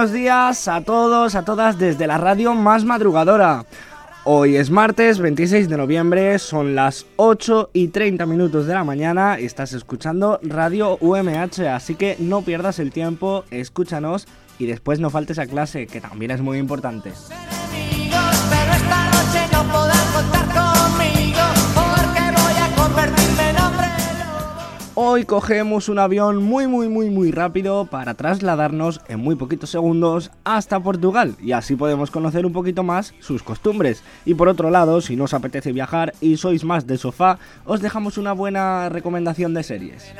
buenos días a todos, a todas desde la radio más madrugadora. Hoy es martes 26 de noviembre, son las 8 y 30 minutos de la mañana estás escuchando Radio UMH, así que no pierdas el tiempo, escúchanos y después no faltes a clase, que también es muy importante. Hoy cogemos un avión muy muy muy muy rápido para trasladarnos en muy poquitos segundos hasta Portugal y así podemos conocer un poquito más sus costumbres. Y por otro lado, si no os apetece viajar y sois más de sofá, os dejamos una buena recomendación de series.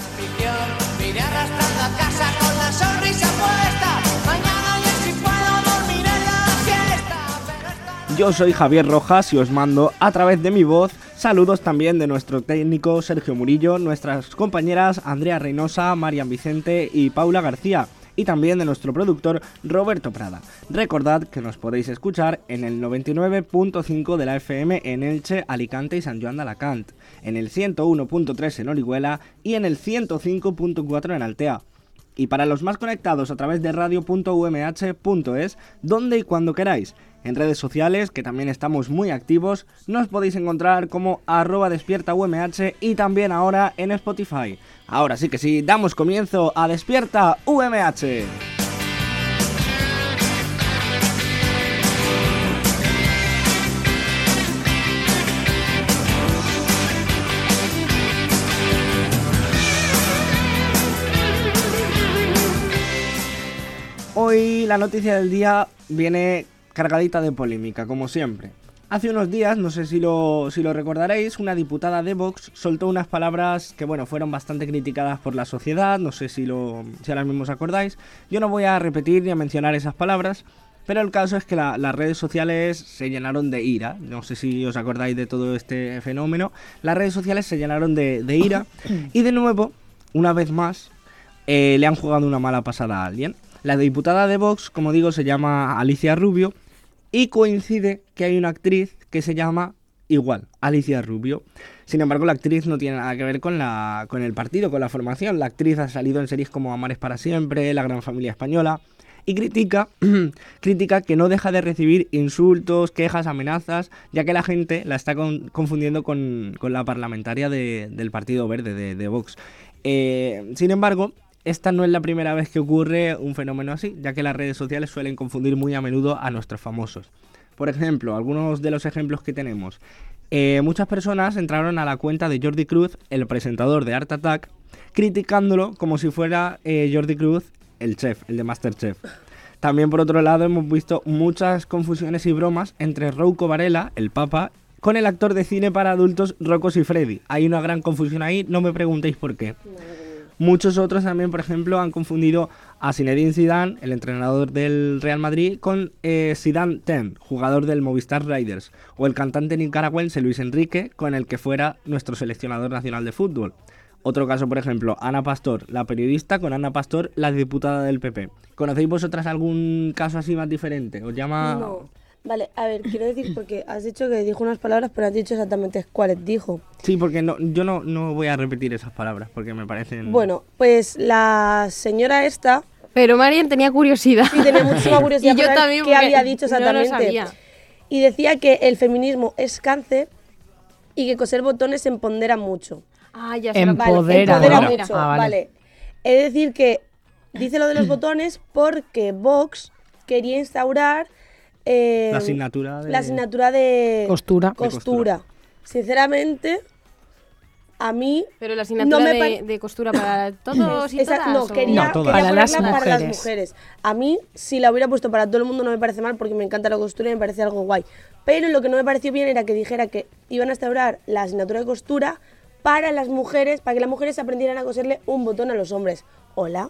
Yo soy Javier Rojas y os mando a través de mi voz saludos también de nuestro técnico Sergio Murillo, nuestras compañeras Andrea Reynosa, Marian Vicente y Paula García. Y también de nuestro productor Roberto Prada. Recordad que nos podéis escuchar en el 99.5 de la FM en Elche, Alicante y San Joan de Alacant, en el 101.3 en Orihuela y en el 105.4 en Altea. Y para los más conectados a través de radio.umh.es, donde y cuando queráis. En redes sociales, que también estamos muy activos, nos podéis encontrar como arroba despierta UMH y también ahora en Spotify. Ahora sí que sí, damos comienzo a Despierta UMH. Hoy la noticia del día viene cargadita de polémica, como siempre. Hace unos días, no sé si lo, si lo recordaréis, una diputada de Vox soltó unas palabras que, bueno, fueron bastante criticadas por la sociedad, no sé si, lo, si ahora mismo os acordáis. Yo no voy a repetir ni a mencionar esas palabras, pero el caso es que la- las redes sociales se llenaron de ira. No sé si os acordáis de todo este fenómeno. Las redes sociales se llenaron de, de ira y de nuevo, una vez más, eh, le han jugado una mala pasada a alguien. La diputada de Vox, como digo, se llama Alicia Rubio y coincide que hay una actriz que se llama igual, Alicia Rubio. Sin embargo, la actriz no tiene nada que ver con, la, con el partido, con la formación. La actriz ha salido en series como Amares para siempre, La Gran Familia Española y critica, critica que no deja de recibir insultos, quejas, amenazas, ya que la gente la está con- confundiendo con, con la parlamentaria de- del Partido Verde, de, de Vox. Eh, sin embargo, esta no es la primera vez que ocurre un fenómeno así, ya que las redes sociales suelen confundir muy a menudo a nuestros famosos. Por ejemplo, algunos de los ejemplos que tenemos. Eh, muchas personas entraron a la cuenta de Jordi Cruz, el presentador de Art Attack, criticándolo como si fuera eh, Jordi Cruz el chef, el de Masterchef. También por otro lado hemos visto muchas confusiones y bromas entre Rouco Varela, el Papa, con el actor de cine para adultos Rocco Freddy. Hay una gran confusión ahí, no me preguntéis por qué. Muchos otros también, por ejemplo, han confundido a Zinedine Zidane, el entrenador del Real Madrid, con eh, Zidane Ten, jugador del Movistar Riders, o el cantante nicaragüense Luis Enrique, con el que fuera nuestro seleccionador nacional de fútbol. Otro caso, por ejemplo, Ana Pastor, la periodista, con Ana Pastor, la diputada del PP. ¿Conocéis vosotras algún caso así más diferente? ¿Os llama...? No. Vale, a ver, quiero decir, porque has dicho que dijo unas palabras, pero has dicho exactamente cuáles dijo. Sí, porque no, yo no, no voy a repetir esas palabras, porque me parecen... Bueno, pues la señora esta, Pero Marian tenía curiosidad. sí tenía muchísima curiosidad y yo también. qué había dicho no lo exactamente. sabía. y decía que el feminismo es cáncer y que coser botones empodera mucho. Ah, ya lo que- Vale, Empodera. empodera Empodera. mucho, Ah, vale. vale. Es decir que dice lo de los botones porque Vox quería instaurar eh, La asignatura de... la asignatura de Costura. costura. Sinceramente, a mí Pero la asignatura me de, costura para todos y Esa- todas. no, quería, No, todas. quería Para las para mujeres. A mí, si la hubiera puesto para todo el mundo, no me parece mal porque me encanta la costura y me parece algo guay. Pero lo que no me pareció bien era que dijera que iban a instaurar la asignatura de costura para las mujeres, para que las mujeres aprendieran a coserle un botón a los hombres. Hola.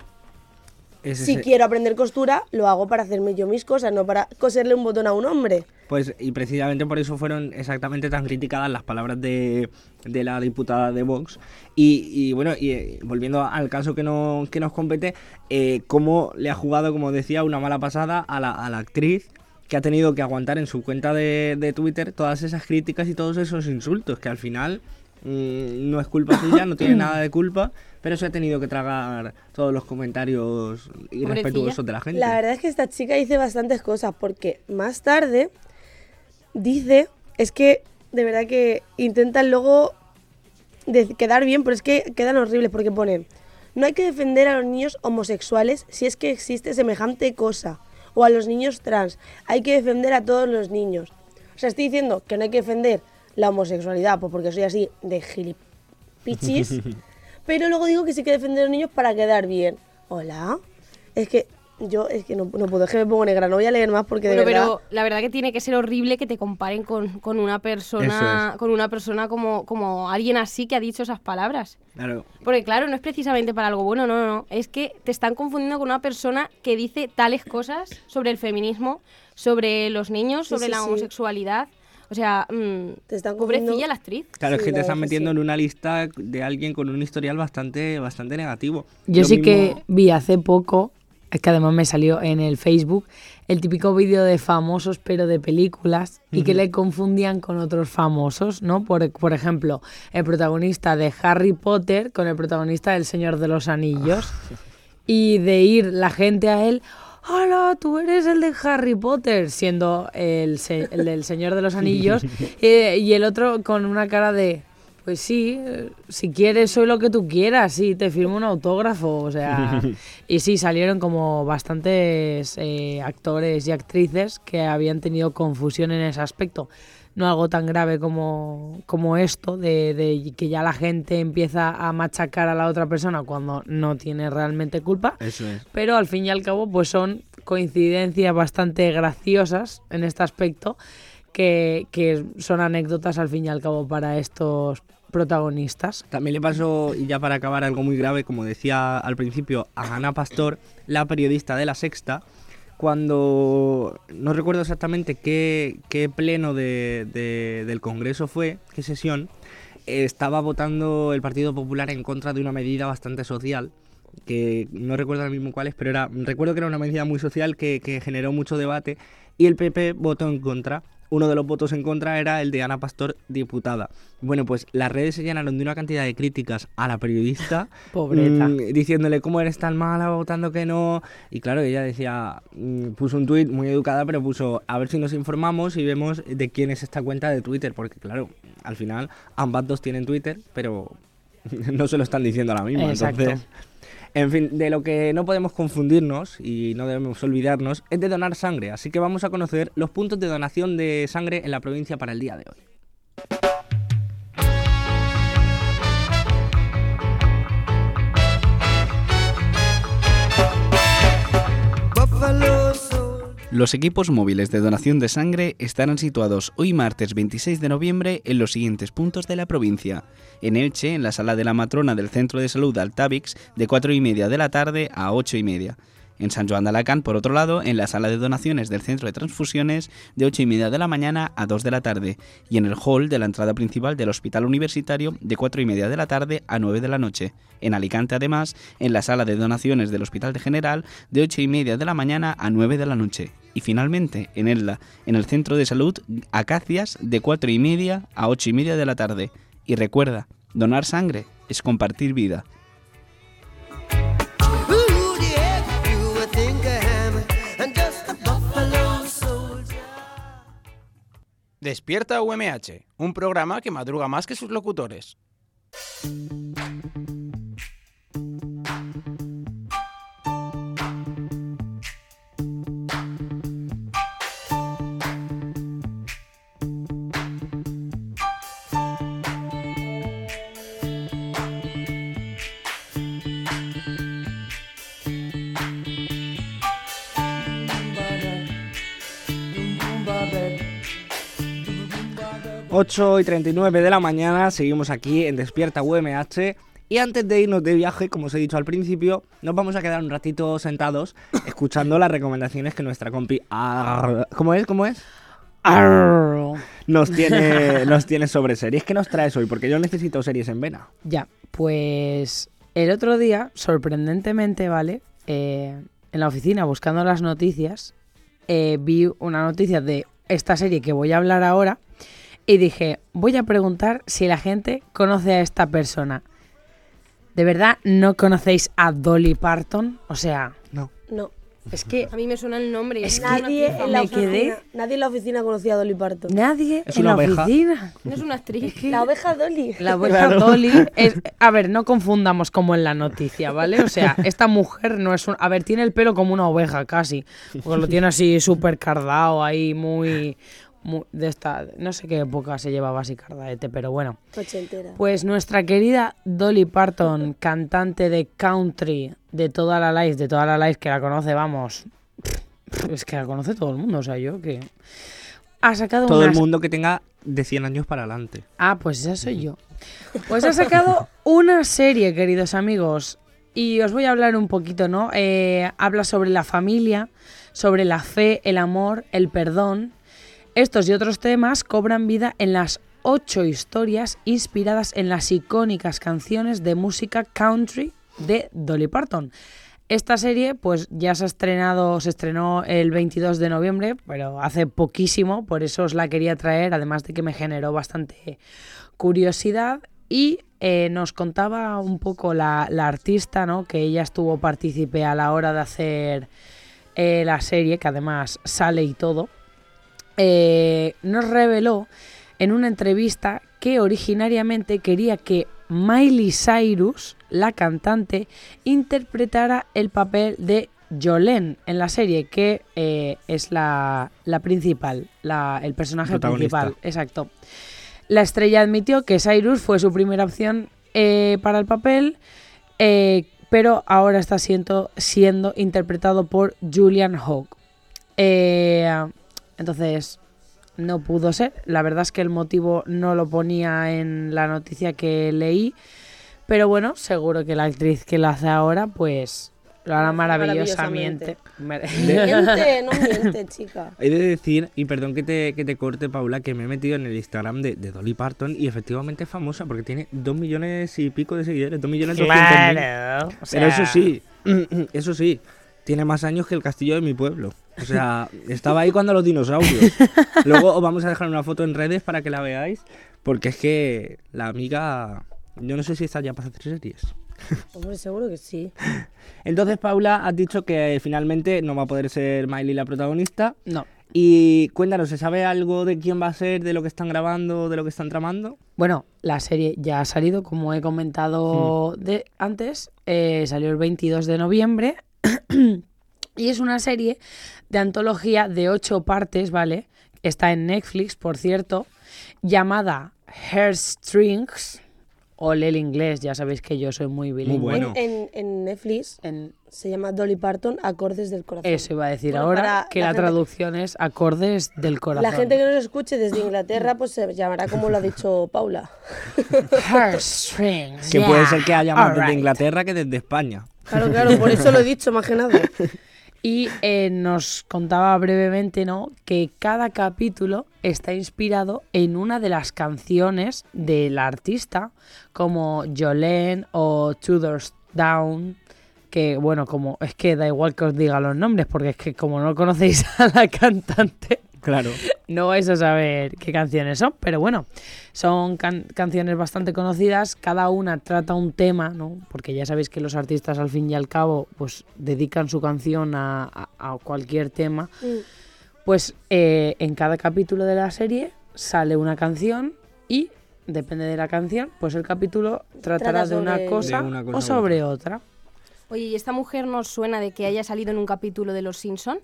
Es Si quiero aprender costura, lo hago para hacerme yo mis cosas, no para coserle un botón a un hombre. Pues, y precisamente por eso fueron exactamente tan criticadas las palabras de, de la diputada de Vox. Y, y bueno, y eh, volviendo al caso que, no, que nos compete, eh, cómo le ha jugado, como decía, una mala pasada a la, a la actriz que ha tenido que aguantar en su cuenta de, de Twitter todas esas críticas y todos esos insultos, que al final mm, no es culpa suya, no tiene nada de culpa, pero se ha tenido que tragar todos los comentarios irrespetuosos de la gente. La verdad es que esta chica dice bastantes cosas porque más tarde dice, es que de verdad que intentan luego de- quedar bien, pero es que quedan horribles porque ponen, no hay que defender a los niños homosexuales si es que existe semejante cosa, o a los niños trans, hay que defender a todos los niños. O sea, estoy diciendo que no hay que defender la homosexualidad, pues porque soy así de gilipichis, pero luego digo que sí que defender a los niños para quedar bien. Hola. Es que yo es que no, no puedo, es que me pongo negra, no voy a leer más porque de Bueno, verdad... pero la verdad que tiene que ser horrible que te comparen con, con una persona, es. con una persona como, como alguien así que ha dicho esas palabras. Claro, Porque claro, no es precisamente para algo bueno, no, no, no. Es que te están confundiendo con una persona que dice tales cosas sobre el feminismo, sobre los niños, sobre sí, la sí. O sea, mm, Te están pobrecilla la actriz. Claro, Sí, es que te están metiendo sí. en una lista de alguien con un historial bastante, bastante negativo. Yo Lo sí mismo- que vi hace poco, es que además me salió en el Facebook, el típico vídeo de famosos pero de películas y que le confundían con otros famosos, ¿no? Por, por ejemplo, el protagonista de Harry Potter con el protagonista del Señor de los Anillos y de ir la gente a él, hola, tú eres el de Harry Potter, siendo el, se- el del Señor de los Anillos, eh, y el otro con una cara de, pues sí, si quieres soy lo que tú quieras, sí, te firmo un autógrafo, o sea, y sí, salieron como bastantes eh, actores y actrices que habían tenido confusión en ese aspecto. No algo tan grave como, como esto, de, de que ya la gente empieza a machacar a la otra persona cuando no tiene realmente culpa Eso es. pero al fin y al cabo pues son coincidencias bastante graciosas en este aspecto que, que son anécdotas al fin y al cabo para estos protagonistas. También le pasó, y ya para acabar, algo muy grave, como decía al principio, a Ana Pastor, la periodista de La Sexta, cuando no recuerdo exactamente qué, pleno de- de- del Congreso fue, qué sesión, estaba votando el Partido Popular en contra de una medida bastante social, que no recuerdo ahora mismo cuál es, pero era, recuerdo que era una medida muy social que generó mucho debate, y el PP votó en contra. Uno de los votos en contra era el de Ana Pastor, diputada. Bueno, pues las redes se llenaron de una cantidad de críticas a la periodista, Pobreta. mm, diciéndole cómo eres tan mala votando que no. Y claro, ella decía, mm, puso un tuit muy educada, pero puso, a ver si nos informamos y vemos de quién es esta cuenta de Twitter, porque claro, al final ambas dos tienen Twitter, pero no se lo están diciendo a la misma. Exacto. Entonces, en fin, de lo que no podemos confundirnos y no debemos olvidarnos es de donar sangre, así que vamos a conocer los puntos de donación de sangre en la provincia para el día de hoy. Los equipos móviles de donación de sangre estarán situados hoy martes 26 de noviembre en los siguientes puntos de la provincia. En Elche, en la sala de la matrona del Centro de Salud Altavix, de 4 y media de la tarde a 8 y media. En San Joan de Alacant, por otro lado, en la sala de donaciones del Centro de Transfusiones, de 8 y media de la mañana a 2 de la tarde. Y en el hall de la entrada principal del Hospital Universitario, de 4 y media de la tarde a 9 de la noche. En Alicante, además, en la sala de donaciones del Hospital de General, de 8 y media de la mañana a 9 de la noche. Y finalmente, en Elda, en el Centro de Salud Acacias, de 4 y media a 8 y media de la tarde. Y recuerda, donar sangre es compartir vida. Despierta UMH, un programa que madruga más que sus locutores. 8 y 39 de la mañana, seguimos aquí en Despierta UMH. Y antes de irnos de viaje, como os he dicho al principio, nos vamos a quedar un ratito sentados escuchando las recomendaciones que nuestra compi. Arr, ¿Cómo es? ¿Cómo es? Arr. Nos tiene, nos tiene sobre series. ¿Qué nos traes hoy? Porque yo necesito series en vena. Ya, pues el otro día, sorprendentemente, ¿vale? Eh, en la oficina, buscando las noticias, eh, vi una noticia de esta serie que voy a hablar ahora y dije, voy a preguntar si la gente conoce a esta persona. ¿De verdad no conocéis a Dolly Parton? O sea, No. No. es que A mí me suena el nombre. Es que Nadie en, la quedé- oficina, nadie en la oficina conocía a Dolly Parton. nadie Es en una la oveja. oficina. No es una actriz. La oveja Dolly. La oveja Dolly es... A ver, no confundamos como en la noticia, ¿vale? O sea, esta mujer no es un... A ver, tiene el pelo como una oveja casi. Porque lo tiene así súper cardado ahí, muy... de esta... No sé qué época se llevaba así cardaete, pero bueno. Ochentera. Pues nuestra querida Dolly Parton, cantante de country de toda la life, de toda la life que la conoce, vamos... Es que la conoce todo el mundo, o sea, yo que... Ha sacado Todo el mundo que tenga de 100 años para adelante. Ah, pues esa soy yo. Pues ha sacado una serie, queridos amigos. Y os voy a hablar un poquito, ¿no? Eh, habla sobre la familia, sobre la fe, el amor, el perdón. Estos y otros temas cobran vida en las ocho historias inspiradas en las icónicas canciones de música country de Dolly Parton. Esta serie, pues ya se ha estrenado, se estrenó el 22 de noviembre, pero hace poquísimo, por eso os la quería traer, además de que me generó bastante curiosidad y eh, nos contaba un poco la, artista, ¿no? Que ella estuvo partícipe a la hora de hacer eh, la serie, que además sale y todo. Eh, nos reveló en una entrevista que originariamente quería que Miley Cyrus, la cantante, interpretara el papel de Jolene en la serie, que eh, es la, la principal, la- el personaje principal. Exacto. La estrella admitió que Cyrus fue su primera opción eh, para el papel, eh, pero ahora está siendo, siendo interpretado por Julian Hawke. Entonces, no pudo ser. La verdad es que el motivo no lo ponía en la noticia que leí, pero bueno, seguro que la actriz que lo hace ahora, pues lo hará maravillosamente. Miente, no miente, chica. He de decir, y perdón que te, que te corte, Paula, que me he metido en el Instagram de, de Dolly Parton y efectivamente es famosa porque tiene dos millones y pico de seguidores, dos millones doscientos mil. Claro. o Pero eso sea, sí, eso sí, tiene más años que el castillo de mi pueblo. O sea, estaba ahí cuando los dinosaurios. Luego os vamos a dejar una foto en redes para que la veáis, porque es que la amiga, yo no sé si está ya para hacer series. Hombre, seguro que sí. Entonces, Paula, has dicho que finalmente no va a poder ser Miley la protagonista. No. Y cuéntanos, ¿se sabe algo de quién va a ser, de lo que están grabando, de lo que están tramando? Bueno, la serie ya ha salido, como he comentado de antes, eh, salió el 22 de noviembre y es una serie de antología de ocho partes, ¿vale? Está en Netflix, por cierto, llamada Hairstrings, o el inglés, ya sabéis que yo soy muy bilingüe. bueno. En, en Netflix En- se llama Dolly Parton, Acordes del Corazón. eso iba a decir Bueno, ahora, que la la, gente- traducción es acordes del corazón. La gente que nos escuche desde Inglaterra, pues se llamará como lo ha dicho Paula. Hairstrings, Que puede ser que haya más desde. Inglaterra que desde España. Claro, claro, por eso lo he dicho, más que nada. Y eh, nos contaba brevemente, ¿no? Que cada capítulo está inspirado en una de las canciones del artista, como Jolene o Tudors Down. Que bueno, como es que da igual que os diga los nombres, porque es que como no conocéis a la cantante, Claro. no vais a saber qué canciones son, pero bueno, son can- canciones bastante conocidas, cada una trata un tema, ¿no? Porque ya sabéis que los artistas al fin y al cabo pues dedican su canción a, a- a cualquier tema. Mm. Pues eh, en cada capítulo de la serie sale una canción y depende de la canción, pues el capítulo tratará Trata de una cosa, De una cosa o sobre otra. Oye, ¿y esta mujer nos suena de que haya salido en un capítulo de Los Simpson?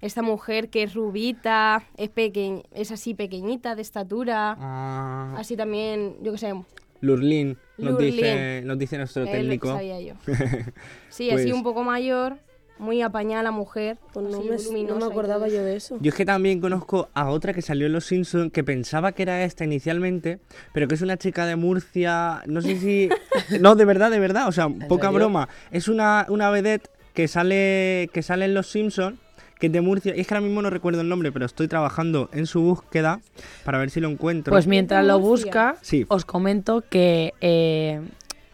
Esta mujer que es rubita, es, peque- es así pequeñita de estatura, Ah, así también, yo qué sé, Lurlin, nos Lurlin. dice, nos dice nuestro es lo que técnico. sabía yo. Sí, Pues- así un poco mayor. muy apañada la mujer. Pues no, me, no me acordaba yo de eso. Yo es que también conozco a otra que salió en Los Simpsons que pensaba que era esta inicialmente, pero que es una chica de Murcia, no sé si... no, de verdad, de verdad, o sea, poca serio? broma. Es una, una vedette que sale, que sale en Los Simpsons, que es de Murcia, y es que ahora mismo no recuerdo el nombre, pero estoy trabajando en su búsqueda para ver si lo encuentro. Pues mientras lo busca, Sí. os comento que eh,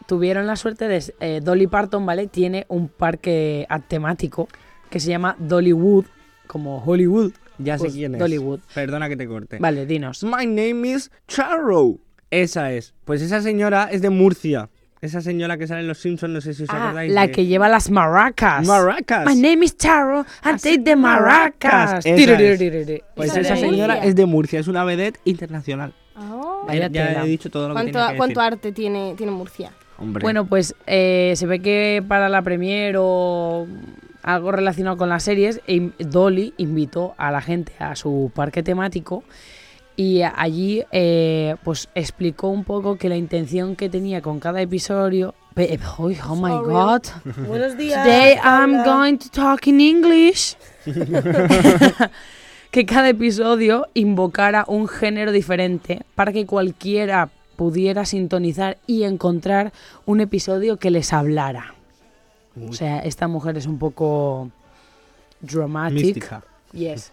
tuvieron la suerte de... eh, Dolly Parton, ¿vale? Tiene un parque temático que se llama Dollywood, como Hollywood. ya sé pues, quién es. Dollywood. Perdona que te corte. Vale, dinos. My name is Charrow. Esa es. Pues esa señora es de Murcia. Esa señora que sale en Los Simpsons, no sé si os Ah, acordáis. la de- que lleva las maracas. Maracas. My name is Charo and take the maracas. Esa es. Pues Esa señora es de Murcia, es una vedette internacional. Ah. Vaya ya tela. he dicho todo lo que ¿Cuánto, tenía que cuánto decir. arte tiene, tiene Murcia? Hombre. Bueno, pues eh, se ve que para la premier o algo relacionado con las series, Dolly invitó a la gente a su parque temático y allí eh, pues explicó un poco que la intención que tenía con cada episodio... Uy, oh my Sorry. god. Buenos días. Today I'm going to talk in English. que cada episodio invocara un género diferente para que cualquiera pudiera sintonizar y encontrar un episodio que les hablara. O sea, esta mujer es un poco dramatic. Mística. Yes.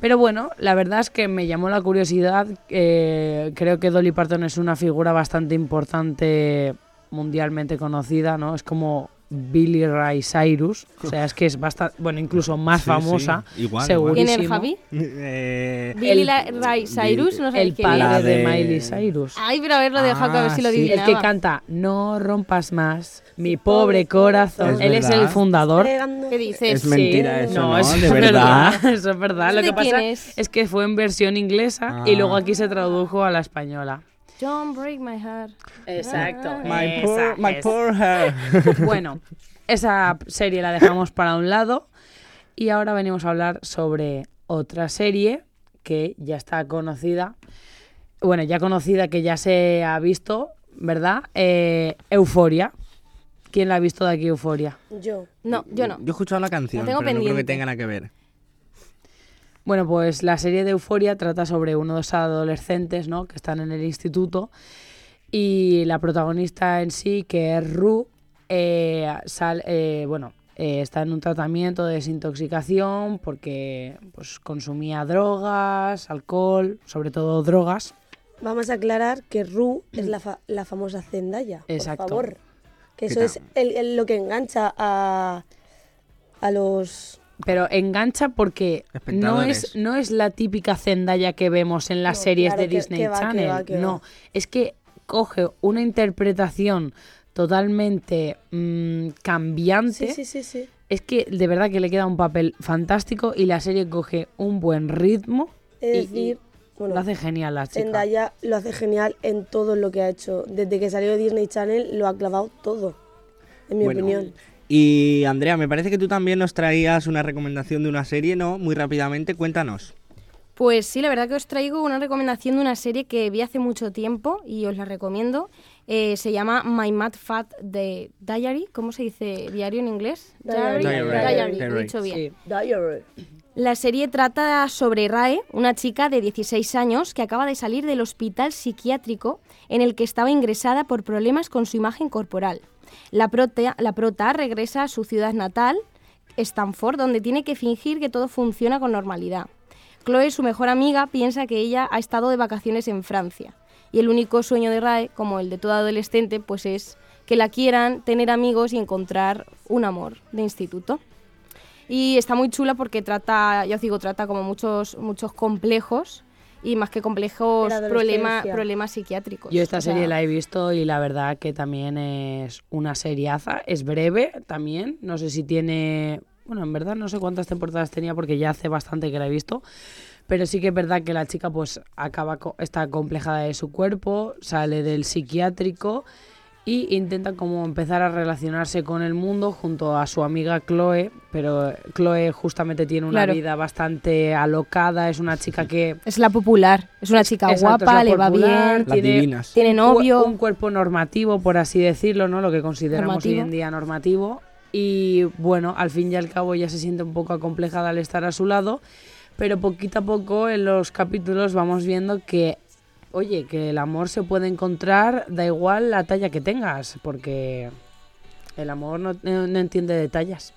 Pero bueno, la verdad es que me llamó la curiosidad. eh, creo que Dolly Parton es una figura bastante importante mundialmente conocida, ¿no? Es como Billy Ray Cyrus. O sea, es que es bastante, bueno, incluso más Sí, famosa. sí, igual, seguro. ¿Quién es el. Javi? Eh, Billy el- Ray Cyrus, no sé El quién padre de... de- Miley Cyrus. Ay, pero haberlo dejado que a ver si lo Ah, sí. El que canta No rompas más mi pobre corazón. Es Él es el fundador. ¿Qué dices? Es mentira Sí, eso, ¿no? no, eso De es verdad. verdad. Eso es verdad. Lo ¿De que pasa es? es? que fue en versión inglesa y Ah. luego aquí se tradujo a la española. Don't break my heart. Exacto. My Esa poor, my poor hair. Bueno, esa serie la dejamos para un lado y ahora venimos a hablar sobre otra serie que ya está conocida. Bueno, ya conocida que ya se ha visto, ¿verdad? Eh, Euforia. ¿Quién la ha visto de aquí, Euforia? Yo. No, yo no. Yo he escuchado la canción, La tengo pero no creo que pendiente. tenga nada que ver. Bueno, pues la serie de Euforia trata sobre unos adolescentes, ¿no? Que están en el instituto y la protagonista en sí, que es Ru, eh, sal- eh, bueno, eh, está en un tratamiento de desintoxicación porque pues, consumía drogas, alcohol, sobre todo drogas. Vamos a aclarar que Ru es la, fa- la famosa Zendaya. Exacto. Por favor. Que ¿Qué eso es el- el- lo que engancha a, a los. Pero engancha porque no es, no es la típica Zendaya que vemos en las No, series claro de Disney que va, que Channel. va, que no, va. es que coge una interpretación totalmente mm, cambiante. Sí, sí, sí, sí. Es que de verdad que le queda un papel fantástico y la serie coge un buen ritmo. Es y- decir, y bueno, lo hace genial la chica. Zendaya lo hace genial en todo lo que ha hecho. Desde que salió de Disney Channel lo ha clavado todo. En mi Bueno, opinión. Y Andrea, me parece que tú también nos traías una recomendación de una serie, ¿no? Muy rápidamente, cuéntanos. Pues sí, la verdad que os traigo una recomendación de una serie que vi hace mucho tiempo y os la recomiendo. Eh, se llama My Mad Fat de Diary. ¿Cómo se dice diario en inglés? Diary. Diary, dicho bien. Sí. Diary. La serie trata sobre Rae, una chica de 16 años que acaba de salir del hospital psiquiátrico en el que estaba ingresada por problemas con su imagen corporal. La prota, la prota regresa a su ciudad natal, Stanford, donde tiene que fingir que todo funciona con normalidad. Chloe, su mejor amiga, piensa que ella ha estado de vacaciones en Francia. Y el único sueño de Rae, como el de todo adolescente, pues es que la quieran, tener amigos y encontrar un amor de instituto. Y está muy chula porque trata, ya os digo, trata como muchos, muchos complejos y más que complejos, adolescencia. problemas psiquiátricos. Yo esta O sea, serie la he visto y la verdad que también es una seriaza. Es breve también. No sé si tiene. Bueno, en verdad no sé cuántas temporadas tenía porque ya hace bastante que la he visto. Pero sí que es verdad que la chica pues acaba co- está complejada de su cuerpo, sale del psiquiátrico y intenta como empezar a relacionarse con el mundo junto a su amiga Chloe, pero Chloe justamente tiene una Claro. vida bastante alocada, es una chica que Es la popular, es una chica Exacto, guapa, le va bien, tiene- tiene novio. Un cuerpo normativo, por así decirlo, ¿no? Lo que consideramos hoy en día normativo. y bueno, al fin y al cabo ella se siente un poco acomplejada al estar a su lado, pero poquito a poco en los capítulos vamos viendo que, oye, que el amor se puede encontrar, da igual la talla que tengas, porque el amor no, no- no entiende de tallas.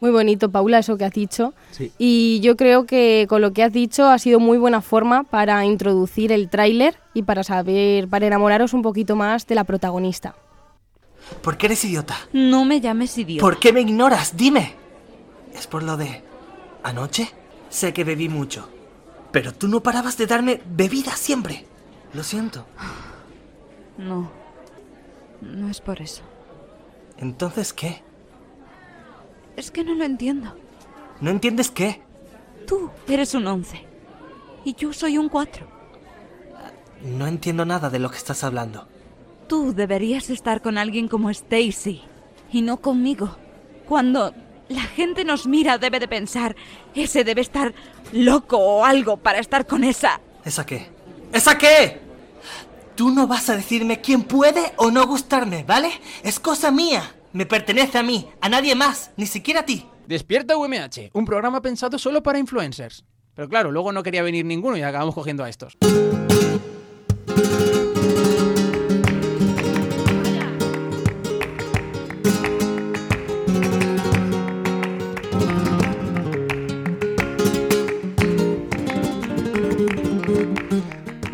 Muy bonito, Paula, eso que has dicho. Sí. Y yo creo que con lo que has dicho ha sido muy buena forma para introducir el tráiler y para saber, para enamoraros un poquito más de la protagonista. ¿Por qué eres idiota? No me llames idiota. ¿Por qué me ignoras? Dime. ¿Es por lo de... anoche? Sé que bebí mucho. Pero tú no parabas de darme bebida siempre. Lo siento. No. No es por eso. Entonces, ¿qué? Es que no lo entiendo. ¿No entiendes qué? Tú eres un 11. Y yo soy un 4. No entiendo nada de lo que estás hablando. Tú deberías estar con alguien como Stacy. Y no conmigo. Cuando la gente nos mira debe de pensar, ese debe estar loco o algo para estar con esa. ¿Esa qué? ¿Esa qué? Tú no vas a decirme quién puede o no gustarme, ¿vale? Es cosa mía. Me pertenece a mí, a nadie más, ni siquiera a ti. Despierta UMH, un programa pensado solo para influencers. Pero claro, luego no quería venir ninguno y acabamos cogiendo a estos.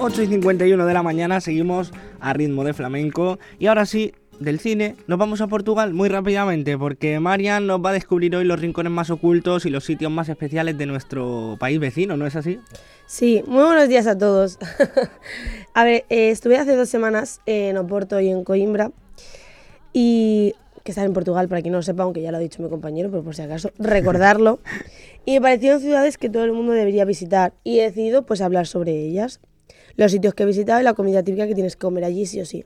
Ocho y 51 de la mañana, seguimos a ritmo de flamenco. Y ahora sí, del cine, nos vamos a Portugal muy rápidamente, porque Marian nos va a descubrir hoy los rincones más ocultos y los sitios más especiales de nuestro país vecino, ¿no es así? Sí, muy buenos días a todos. a ver, eh, estuve hace dos semanas en Oporto y en Coimbra, y que están en Portugal, para quien no lo sepa, aunque ya lo ha dicho mi compañero, pero por si acaso, recordarlo. y me parecieron ciudades que todo el mundo debería visitar, y he decidido pues hablar sobre ellas, los sitios que he visitado y la comida típica que tienes que comer allí, sí o sí.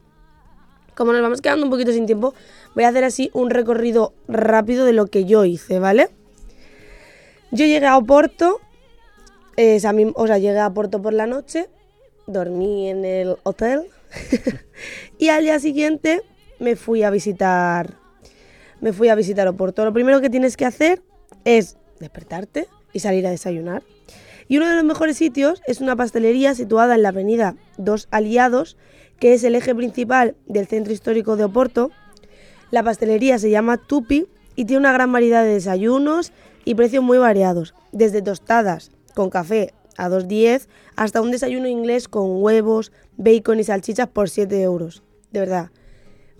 Como nos vamos quedando un poquito sin tiempo, voy a hacer así un recorrido rápido de lo que yo hice, ¿vale? Yo llegué a Oporto, eh, o sea, llegué a Porto por la noche, dormí en el hotel y al día siguiente me fui a visitar me fui a visitar Oporto. Lo primero que tienes que hacer es despertarte y salir a desayunar. Y uno de los mejores sitios es una pastelería situada en la avenida Dos Aliados, que es el eje principal del centro histórico de Oporto. La pastelería se llama Tupi y tiene una gran variedad de desayunos y precios muy variados, desde tostadas con café a 2,10 hasta un desayuno inglés con huevos, bacon y salchichas por 7 euros. De verdad,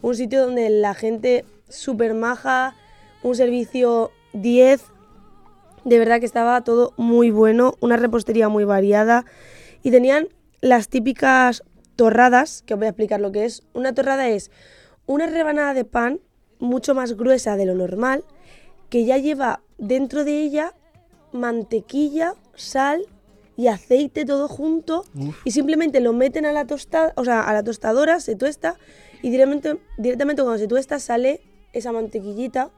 un sitio donde la gente súper maja, un servicio 10, de verdad que estaba todo muy bueno, una repostería muy variada y tenían las típicas torradas, que os voy a explicar lo que es. Una torrada es una rebanada de pan mucho más gruesa de lo normal, que ya lleva dentro de ella mantequilla, sal y aceite todo junto y simplemente lo meten a la tostada, o sea, a la tostadora, se tuesta y directamente, directamente cuando se tuesta sale esa mantequillita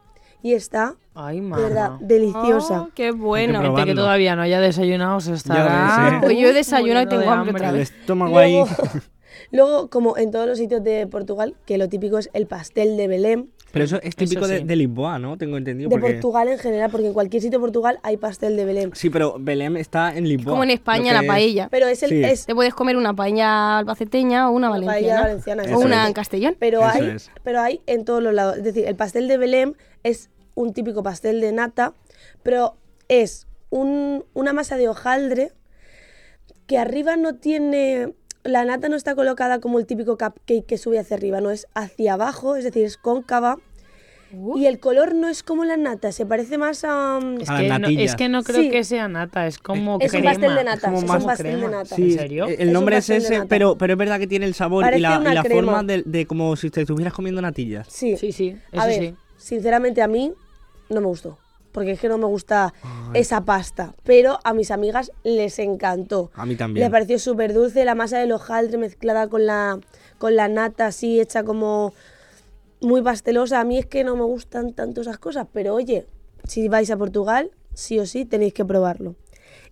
y está Ay, de verdad deliciosa. Oh, qué bueno. Gente que todavía no haya desayunado se estará... ves, ¿eh? Pues yo he desayunado y tengo hambre otra El vez. estómago ahí. Luego, como en todos los sitios de Portugal, que lo típico es el pastel de Belém, Pero eso es típico Eso de, sí. de Lisboa, ¿no? Tengo entendido. de porque... Portugal en general, porque en cualquier sitio de Portugal hay pastel de Belém. Sí, pero Belém está en Lisboa. Como en España la paella. Pero es el Sí. es Te puedes comer una paella albaceteña o una Una paella valenciana. valenciana, o una es. en castellón. pero Eso hay es. pero hay en todos los lados. Es decir, el pastel de Belém es un típico pastel de nata, pero es un- una masa de hojaldre que arriba no tiene la nata no está colocada como el típico cupcake que sube hacia arriba, no es hacia abajo, es decir, es cóncava. Y el color no es como la nata, se parece más a... Es A que, no, natillas. es que no creo Sí. que sea nata, es como Es un crema. pastel de nata, como es un pastel de nata. Sí, ¿En serio? El un nombre es, ese, pero, pero es verdad que tiene el sabor y la, y forma de, de como si te estuvieras comiendo natillas. Sí, Sí, sí, eso a ver, sí. sinceramente a mí no me gustó. Porque es que no me gusta esa pasta. Pero a mis amigas les encantó. A mí también. Les pareció súper dulce la masa del hojaldre mezclada con la, con la nata así hecha como muy pastelosa. A mí es que no me gustan tanto esas cosas. Pero oye, si vais a Portugal, sí o sí tenéis que probarlo.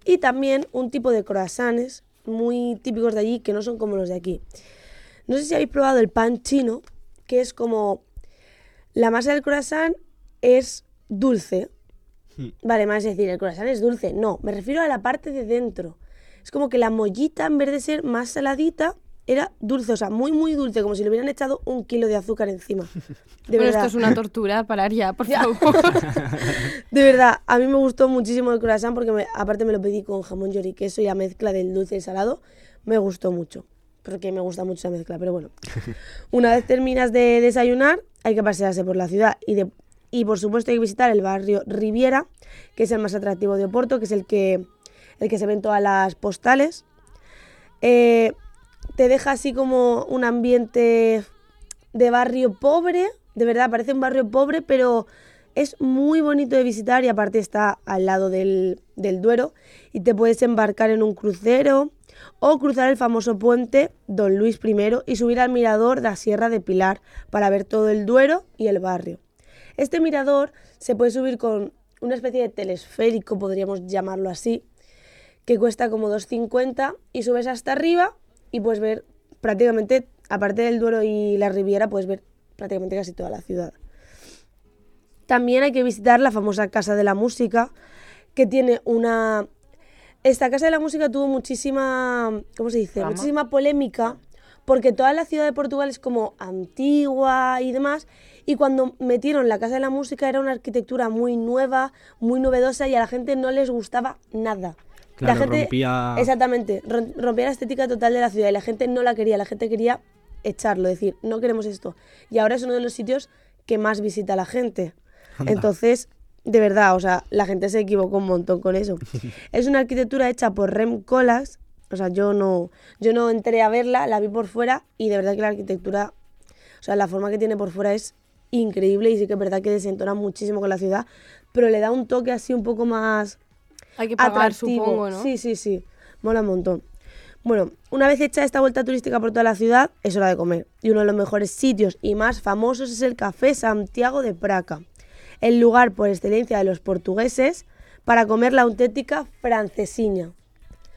Y también un tipo de croissants muy típicos de allí que no son como los de aquí. No sé si habéis probado el pan chino, que es como la masa del croissant es dulce. Hmm. Vale, más decir, el croissant es dulce. No, me refiero a la parte de dentro. Es como que la mollita, en vez de ser más saladita, era dulce, o sea, muy, muy dulce, como si le hubieran echado un kilo de azúcar encima. De Bueno, verdad. esto es una tortura, parar ya, por Ya. favor. De verdad, a mí me gustó muchísimo el croissant porque me- aparte me lo pedí con jamón york y queso y la mezcla del dulce y salado me gustó mucho. Porque me gusta mucho esa mezcla, pero bueno. Una vez terminas de desayunar, hay que pasearse por la ciudad y, de, y por supuesto hay que visitar el barrio Riviera, que es el más atractivo de Oporto, que es el que, el que se ven todas las postales. Eh, te deja así como un ambiente de barrio pobre, de verdad, parece un barrio pobre, pero es muy bonito de visitar y aparte está al lado del, del Duero y te puedes embarcar en un crucero o cruzar el famoso puente Don Luis I y subir al mirador de la Sierra de Pilar para ver todo el Duero y el barrio. Este mirador se puede subir con una especie de telesférico, podríamos llamarlo así, que cuesta como 2,50 y subes hasta arriba y puedes ver prácticamente, aparte del Duero y la Riviera, puedes ver prácticamente casi toda la ciudad. También hay que visitar la famosa Casa de la Música, que tiene una... Esta Casa de la Música tuvo muchísima, ¿cómo se dice? Fama. Muchísima polémica, porque toda la ciudad de Portugal es como antigua y demás, y cuando metieron la Casa de la Música era una arquitectura muy nueva, muy novedosa y a la gente no les gustaba nada. Claro, la gente, rompía- Exactamente, rom- rompía la estética total de la ciudad y la gente no la quería, la gente quería echarlo, decir, no queremos esto. Y ahora es uno de los sitios que más visita la gente. Anda. Entonces, de verdad, o sea, la gente se equivocó un montón con eso. es una arquitectura hecha por Rem Koolhaas, o sea, yo no, yo no entré a verla, la vi por fuera y de verdad que la arquitectura, o sea, la forma que tiene por fuera es increíble y sí que es verdad que desentona muchísimo con la ciudad, pero le da un toque así un poco más Hay que pagar, atractivo. supongo, ¿no? Sí, sí, sí. Mola un montón. Bueno, una vez hecha esta vuelta turística por toda la ciudad, es hora de comer. Y uno de los mejores sitios y más famosos es el Café Santiago de Praca, el lugar por excelencia de los portugueses para comer la auténtica francesiña.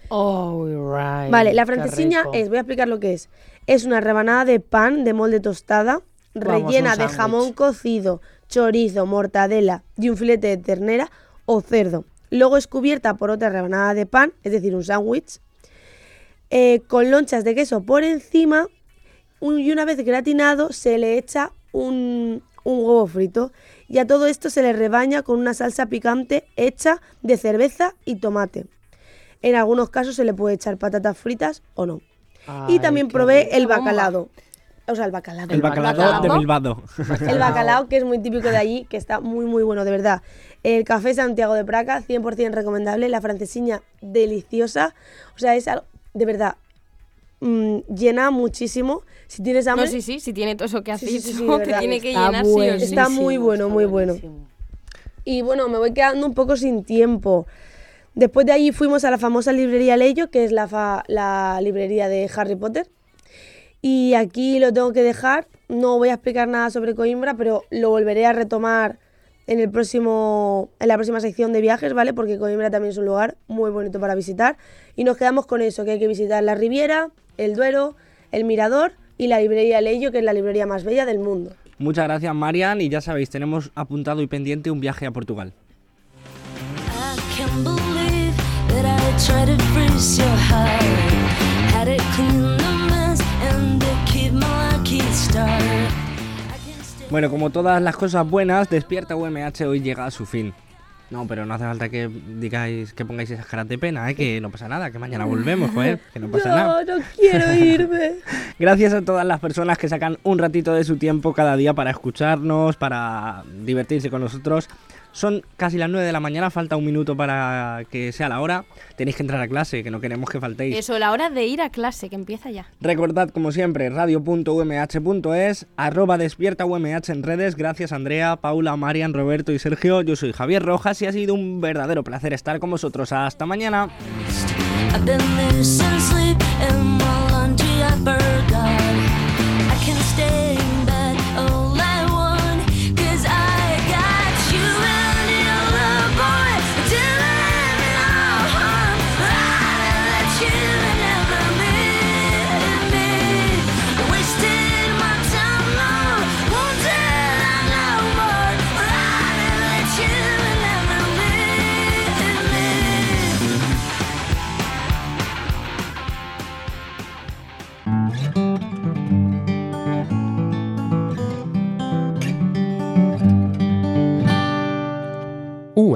Oh, right. Vale, la francesiña es, voy a explicar lo que es. Es una rebanada de pan de molde tostada, Vamos, rellena de jamón cocido, chorizo, mortadela y un filete de ternera o cerdo. Luego es cubierta por otra rebanada de pan, es decir, un sándwich, eh, con lonchas de queso por encima un- y una vez gratinado se le echa un, un huevo frito y a todo esto se le rebaña con una salsa picante hecha de cerveza y tomate. En algunos casos se le puede echar patatas fritas o no. y también probé el bomba. O sea, el bacalado. El bacalao de bacalao. Bilbao. El bacalao, que es muy típico de allí, que está muy, muy bueno, de verdad. El café Santiago de Praca, 100% recomendable. La francesiña, deliciosa. O sea, es algo, de verdad, mm, llena muchísimo. Si tienes hambre, No, sí, sí, si tiene todo eso que has Sí, verdad. tiene que Está llenar sí o sí. Está muy bueno, está muy bueno. Y bueno, me voy quedando un poco sin tiempo. Después de allí fuimos a la famosa librería Leyo, que es la, fa- la librería de Harry Potter. Y aquí lo tengo que dejar. No voy a explicar nada sobre Coimbra, pero lo volveré a retomar en el próximo en la próxima sección de viajes, ¿vale? Porque Coimbra también es un lugar muy bonito para visitar y nos quedamos con eso, que hay que visitar la Riviera, el Duero, el Mirador y la librería Leyo, que es la librería más bella del mundo. Muchas gracias, Marian. Y ya sabéis, tenemos apuntado y pendiente un viaje a Portugal. I Bueno, como todas las cosas buenas, Despierta UMH hoy llega a su fin. No, pero no hace falta que digáis, que pongáis esas caras de pena, ¿eh? que no pasa nada, que mañana volvemos, joder, que no pasa nada. No, no quiero irme. Gracias a todas las personas que sacan un ratito de su tiempo cada día para escucharnos, para divertirse con nosotros. Son casi las 9 de la mañana, falta un minuto para que sea la hora. Tenéis que entrar a clase, que no queremos que faltéis. Eso, la hora de ir a clase, que empieza ya. Recordad, como siempre, radio.umh.es, arroba despierta UMH en redes. Gracias Andrea, Paula, Marian, Roberto y Sergio. Yo soy Javier Rojas y ha sido un verdadero placer estar con vosotros. Hasta mañana.